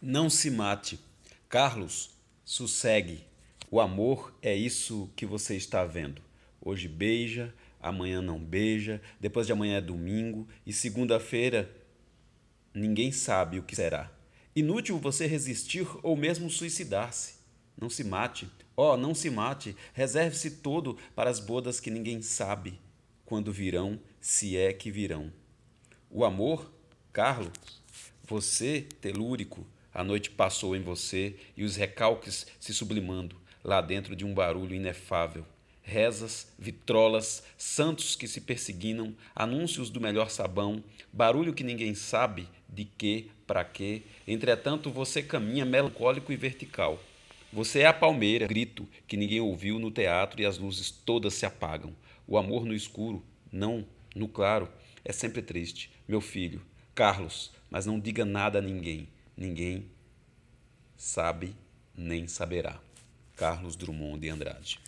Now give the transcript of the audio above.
Não se mate. Carlos, sossegue. O amor é isso que você está vendo. Hoje beija, amanhã não beija, depois de amanhã é domingo e segunda-feira ninguém sabe o que será. Inútil você resistir ou mesmo suicidar-se. Não se mate. Oh, não se mate. Reserve-se todo para as bodas que ninguém sabe quando virão, se é que virão. O amor, Carlos, você, telúrico, a noite passou em você e os recalques se sublimando lá dentro de um barulho inefável. Rezas, vitrolas, santos que se perseguinam, anúncios do melhor sabão, barulho que ninguém sabe de que, para quê. Entretanto, você caminha melancólico e vertical. Você é a palmeira, grito que ninguém ouviu no teatro e as luzes todas se apagam. O amor no escuro, não no claro, é sempre triste. Meu filho, Carlos, mas não diga nada a ninguém. Ninguém sabe nem saberá. Carlos Drummond de Andrade.